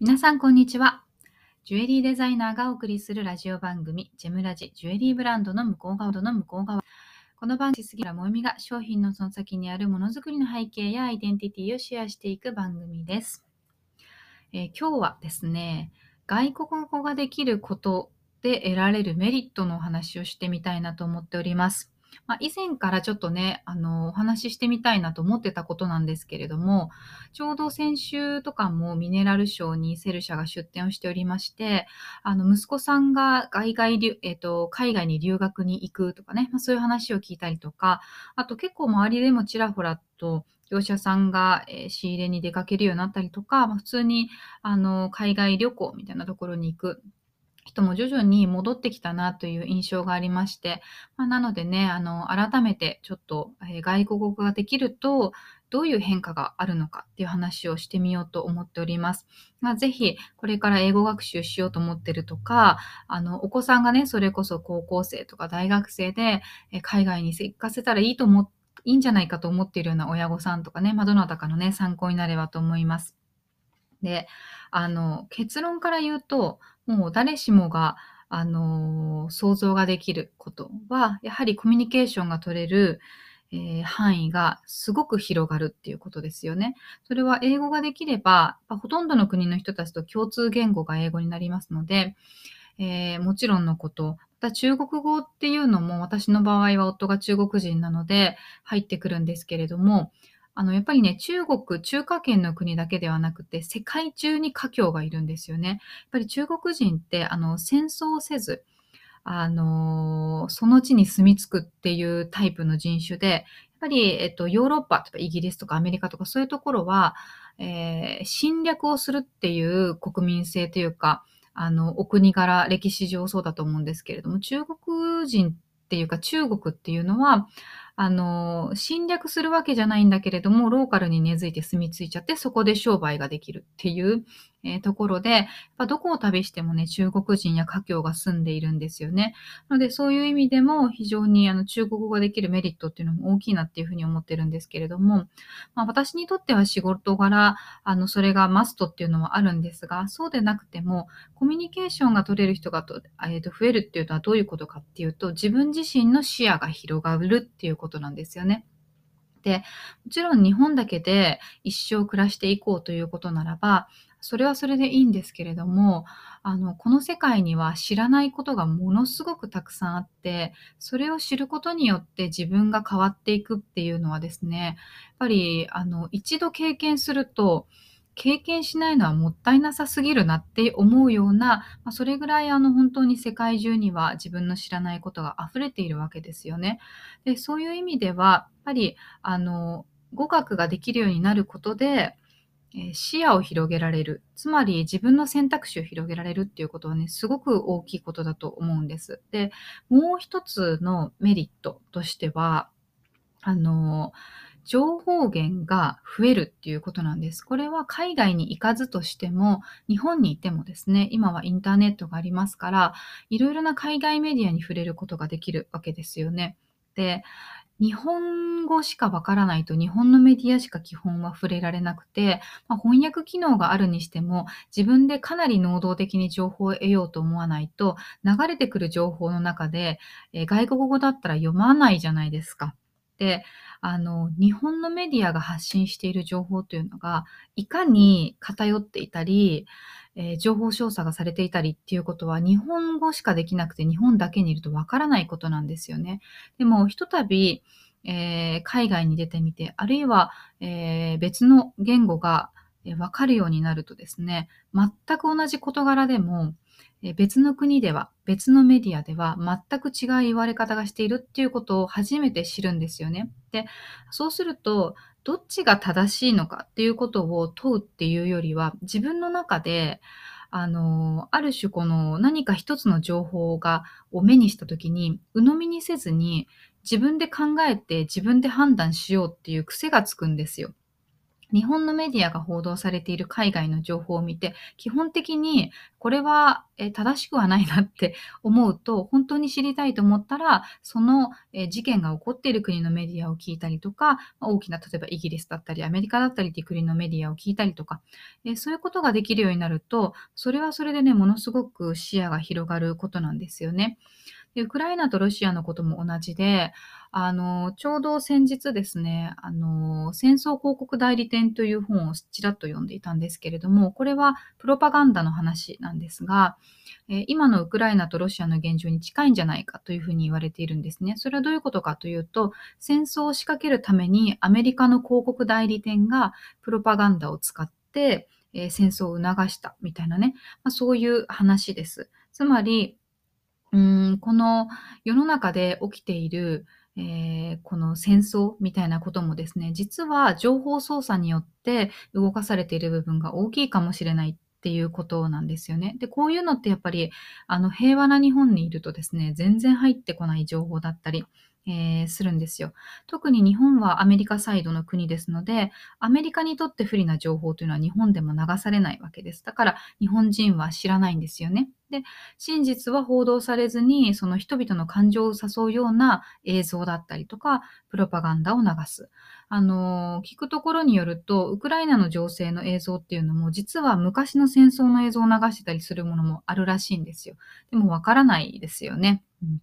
皆さん、こんにちは。ジュエリーデザイナーがお送りするラジオ番組、ジェムラジ、ジュエリーブランドの向こう側の向こう側。この番組、杉浦萌実が商品のその先にあるものづくりの背景やアイデンティティをシェアしていく番組です。えー今日はですね、外国語ができることで得られるメリットのお話をしてみたいなと思っております。まあ、以前からちょっとね、あの、お話ししてみたいなと思ってたことなんですけれども、ちょうど先週とかもミネラルショーにセル社が出展をしておりまして、あの、息子さんが海外留、えっ、と、海外に留学に行くとかね、まあ、そういう話を聞いたりとか、あと結構周りでもちらほらと、業者さんが、え仕入れに出かけるようになったりとか、まあ、普通に、あの、海外旅行みたいなところに行く人も徐々に戻ってきたなという印象がありまして、まあ、なのでね、あの、改めてちょっと、え外国語ができると、どういう変化があるのかっていう話をしてみようと思っております。まあ、ぜひ、これから英語学習しようと思ってるとか、あの、お子さんがね、それこそ高校生とか大学生で、え海外に行かせたらいいと思っいいんじゃないかと思っているような親御さんとかね、まあ、どなたかのね、参考になればと思います。で、あの、結論から言うと、もう誰しもが、あの、想像ができることは、やはりコミュニケーションが取れる、えー範囲がすごく広がるっていうことですよね。それは英語ができれば、ほとんどの国の人たちと共通言語が英語になりますので、えーもちろんのこと、また中国語っていうのも私の場合は夫が中国人なので入ってくるんですけれども、あの、やっぱりね、中国、中華圏の国だけではなくて、世界中に華僑がいるんですよね。やっぱり中国人って、あの、戦争をせず、あの、その地に住み着くっていうタイプの人種で、やっぱり、えっと、ヨーロッパとかイギリスとかアメリカとかそういうところは、えー侵略をするっていう国民性というか、あの、お国柄、歴史上そうだと思うんですけれども、中国人っていうか中国っていうのは、あの、侵略するわけじゃないんだけれども、ローカルに根付いて住み着いちゃって、そこで商売ができるっていう、えーところで、やっぱどこを旅してもね、中国人や華僑が住んでいるんですよね。なので、そういう意味でも非常にあの中国語ができるメリットっていうのも大きいなっていうふうに思ってるんですけれども、まあ、私にとっては仕事柄、あの、それがマストっていうのはあるんですが、そうでなくても、コミュニケーションが取れる人がと、えーと増えるっていうのはどういうことかっていうと、自分自身の視野が広がるっていうことなんですよね。で、もちろん日本だけで一生暮らしていこうということならば、それはそれでいいんですけれども、あの、この世界には知らないことがものすごくたくさんあって、それを知ることによって自分が変わっていくっていうのはですね、やっぱり、あの、一度経験すると、経験しないのはもったいなさすぎるなって思うような、まあ、それぐらいあの本当に世界中には自分の知らないことが溢れているわけですよね。で、そういう意味では、やっぱり、あの、語学ができるようになることで、視野を広げられる。つまり自分の選択肢を広げられるっていうことはね、すごく大きいことだと思うんです。で、もう一つのメリットとしては、あの、情報源が増えるっていうことなんです。これは海外に行かずとしても、日本にいてもですね、今はインターネットがありますから、いろいろな海外メディアに触れることができるわけですよね。で、日本語しかわからないと日本のメディアしか基本は触れられなくて、まあ、翻訳機能があるにしても自分でかなり能動的に情報を得ようと思わないと流れてくる情報の中で、えー外国語だったら読まないじゃないですか。で、あの、日本のメディアが発信している情報というのが、いかに偏っていたり、えー情報調査がされていたりっていうことは、日本語しかできなくて、日本だけにいるとわからないことなんですよね。でも、ひとたび、えー海外に出てみて、あるいは、えー別の言語がえわかるようになるとですね、全く同じ事柄でも、え別の国では、別のメディアでは全く違う言われ方がしているっていうことを初めて知るんですよね。で、そうすると、どっちが正しいのかっていうことを問うっていうよりは、自分の中で、あの、ある種この何か一つの情報が、を目にしたときに、鵜呑みにせずに、自分で考えて自分で判断しようっていう癖がつくんですよ。日本のメディアが報道されている海外の情報を見て、基本的にこれは正しくはないなって 思うと、本当に知りたいと思ったら、その事件が起こっている国のメディアを聞いたりとか、大きな、例えばイギリスだったり、アメリカだったりっていう国のメディアを聞いたりとか、そういうことができるようになると、それはそれでね、ものすごく視野が広がることなんですよね。で、ウクライナとロシアのことも同じで、あの、ちょうど先日ですね、あの、戦争広告代理店という本をちらっと読んでいたんですけれども、これはプロパガンダの話なんですが、え今のウクライナとロシアの現状に近いんじゃないかというふうに言われているんですね。それはどういうことかというと、戦争を仕掛けるためにアメリカの広告代理店がプロパガンダを使って、え戦争を促したみたいなね、まあ、そういう話です。つまり、うん、この世の中で起きている、えー、この戦争みたいなこともですね、実は情報操作によって動かされている部分が大きいかもしれないっていうことなんですよね。で、こういうのってやっぱり、あの、平和な日本にいるとですね、全然入ってこない情報だったり、えー、するんですよ。特に日本はアメリカサイドの国ですので、アメリカにとって不利な情報というのは日本でも流されないわけです。だから日本人は知らないんですよね。で、真実は報道されずに、その人々の感情を誘うような映像だったりとか、プロパガンダを流す。あの、聞くところによると、ウクライナの情勢の映像っていうのも、実は昔の戦争の映像を流してたりするものもあるらしいんですよ。でもわからないですよね。うん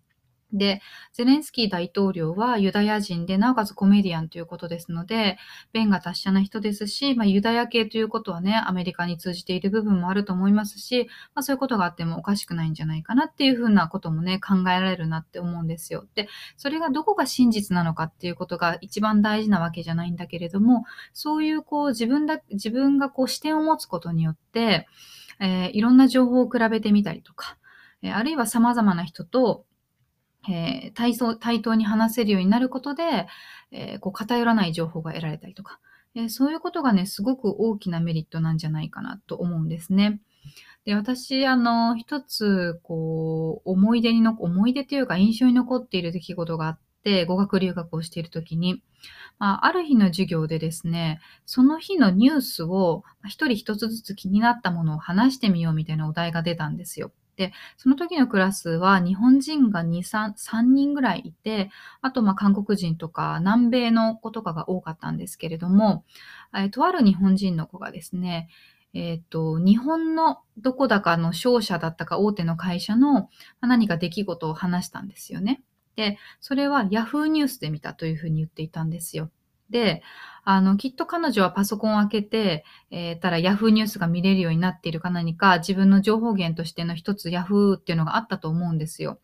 で、ゼレンスキー大統領はユダヤ人で、なおかつコメディアンということですので、弁が達者な人ですし、まあ、ユダヤ系ということはね、アメリカに通じている部分もあると思いますし、まあ、そういうことがあってもおかしくないんじゃないかなっていうふうなこともね、考えられるなって思うんですよ。で、それがどこが真実なのかっていうことが一番大事なわけじゃないんだけれども、そういうこう自分だ、自分がこう視点を持つことによって、えー、いろんな情報を比べてみたりとか、えあるいは様々な人とえー、対対等に話せるようになることで、えー、こう偏らない情報が得られたりとか、えー、そういうことがね、すごく大きなメリットなんじゃないかなと思うんですね。で、私、あの、一つ、こう、思い出にの、思い出というか印象に残っている出来事があって、語学留学をしているときに、まあ、ある日の授業でですね、その日のニュースを一人一つずつ気になったものを話してみようみたいなお題が出たんですよ。で、その時のクラスは日本人が2、3、3人ぐらいいて、あとまあ韓国人とか南米の子とかが多かったんですけれども、えとある日本人の子がですね、えっ、ー、と、日本のどこだかの商社だったか大手の会社の何か出来事を話したんですよね。で、それは Yahoo ニュースで見たというふうに言っていたんですよ。で、あの、きっと彼女はパソコンを開けて、えー、たら Yahoo ニュースが見れるようになっているか何か、自分の情報源としての一つ Yahoo っていうのがあったと思うんですよ。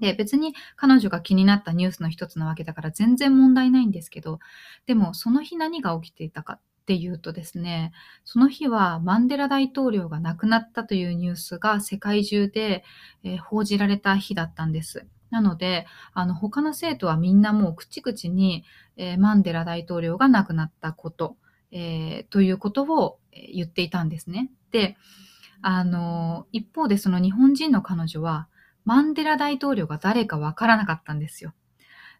で、別に彼女が気になったニュースの一つなわけだから全然問題ないんですけど、でもその日何が起きていたかっていうとですね、その日はマンデラ大統領が亡くなったというニュースが世界中で、えー、報じられた日だったんです。なので、あの、他の生徒はみんなもう口々に、えー、マンデラ大統領が亡くなったこと、えー、ということを言っていたんですね。で、あの、一方でその日本人の彼女は、マンデラ大統領が誰かわからなかったんですよ。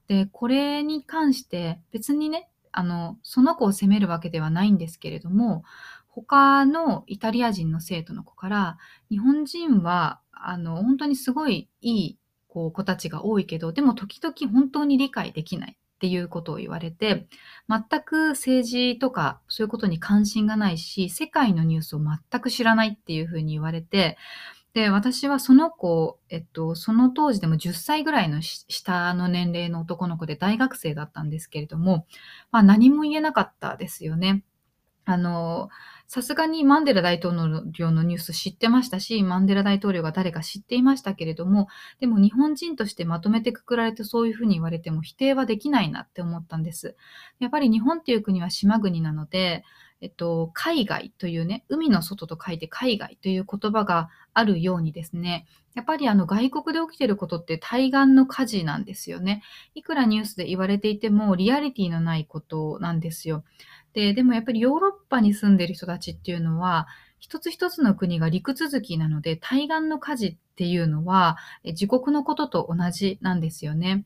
で、これに関して別にね、あの、その子を責めるわけではないんですけれども、他のイタリア人の生徒の子から、日本人は、あの、本当にすごいいいこう子たちが多いけど、でも時々本当に理解できないっていうことを言われて、全く政治とかそういうことに関心がないし、世界のニュースを全く知らないっていうふうに言われて、で、私はその子、えっと、その当時でも10歳ぐらいの下の年齢の男の子で大学生だったんですけれども、まあ何も言えなかったですよね。あの、さすがにマンデラ大統領のニュース知ってましたし、マンデラ大統領が誰か知っていましたけれども、でも日本人としてまとめてくくられてそういうふうに言われても否定はできないなって思ったんです。やっぱり日本っていう国は島国なので、えっと、海外というね、海の外と書いて海外という言葉があるようにですね、やっぱりあの外国で起きてることって対岸の火事なんですよね。いくらニュースで言われていてもリアリティのないことなんですよ。で、でもやっぱりヨーロッパに住んでる人たちっていうのは、一つ一つの国が陸続きなので、対岸の火事っていうのは、自国のことと同じなんですよね。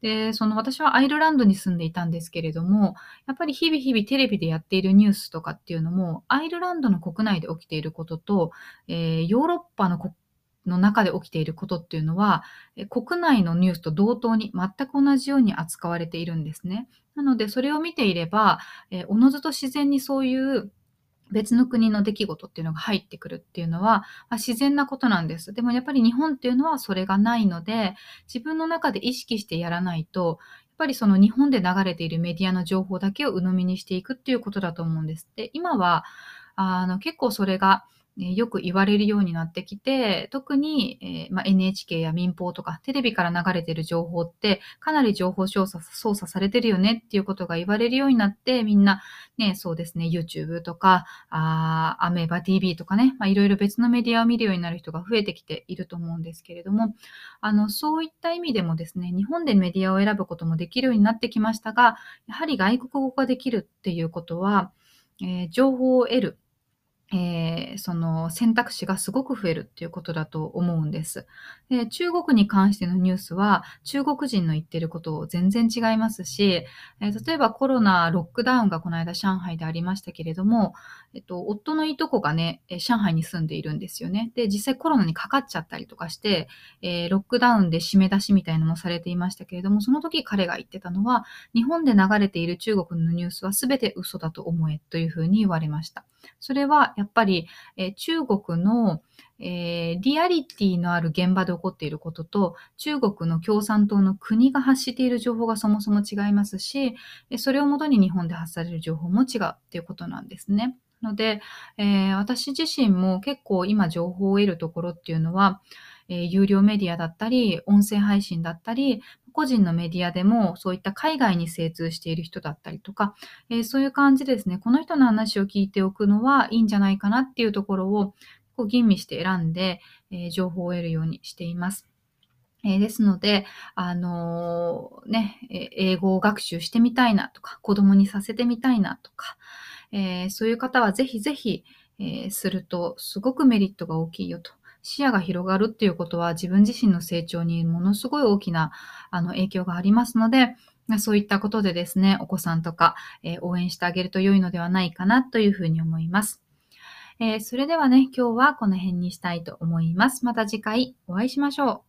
で、その私はアイルランドに住んでいたんですけれども、やっぱり日々日々テレビでやっているニュースとかっていうのも、アイルランドの国内で起きていることと、えー、ヨーロッパのの中で起きていることっていうのは、国内のニュースと同等に全く同じように扱われているんですね。なので、それを見ていれば、えおのずと自然にそういう別の国の出来事っていうのが入ってくるっていうのは、まあ、自然なことなんです。でもやっぱり日本っていうのはそれがないので、自分の中で意識してやらないと、やっぱりその日本で流れているメディアの情報だけを鵜呑みにしていくっていうことだと思うんです。で、今は、あの、結構それが、えよく言われるようになってきて、特に、えー、ま、NHK や民放とかテレビから流れてる情報ってかなり情報操作操作されてるよねっていうことが言われるようになって、みんなね、そうですね、YouTube とか、あアメーバ TV とかね、まあ、いろいろ別のメディアを見るようになる人が増えてきていると思うんですけれども、あの、そういった意味でもですね、日本でメディアを選ぶこともできるようになってきましたが、やはり外国語ができるっていうことは、えー、情報を得るえー、その選択肢がすごく増えるっていうことだと思うんです。で中国に関してのニュースは中国人の言ってることを全然違いますし、えー、例えばコロナロックダウンがこの間上海でありましたけれども、えっと、夫のいとこがね、上海に住んでいるんですよね。で、実際コロナにかかっちゃったりとかして、えー、ロックダウンで締め出しみたいなのもされていましたけれども、その時彼が言ってたのは、日本で流れている中国のニュースは全て嘘だと思えというふうに言われました。それはやっぱり、えー、中国の、えー、リアリティのある現場で起こっていることと、中国の共産党の国が発している情報がそもそも違いますし、それをもとに日本で発される情報も違うっていうことなんですね。ので、えー、私自身も結構今情報を得るところっていうのは、えー、有料メディアだったり、音声配信だったり、個人のメディアでもそういった海外に精通している人だったりとか、えー、そういう感じですね、この人の話を聞いておくのはいいんじゃないかなっていうところをこう吟味して選んで、えー、情報を得るようにしています。えー、ですので、あのー、ね、英語を学習してみたいなとか、子供にさせてみたいなとか、えー、そういう方はぜひぜひ、えするとすごくメリットが大きいよと。視野が広がるっていうことは自分自身の成長にものすごい大きなあの影響がありますので、そういったことでですね、お子さんとか、えー、応援してあげると良いのではないかなというふうに思います。えー、それではね、今日はこの辺にしたいと思います。また次回お会いしましょう。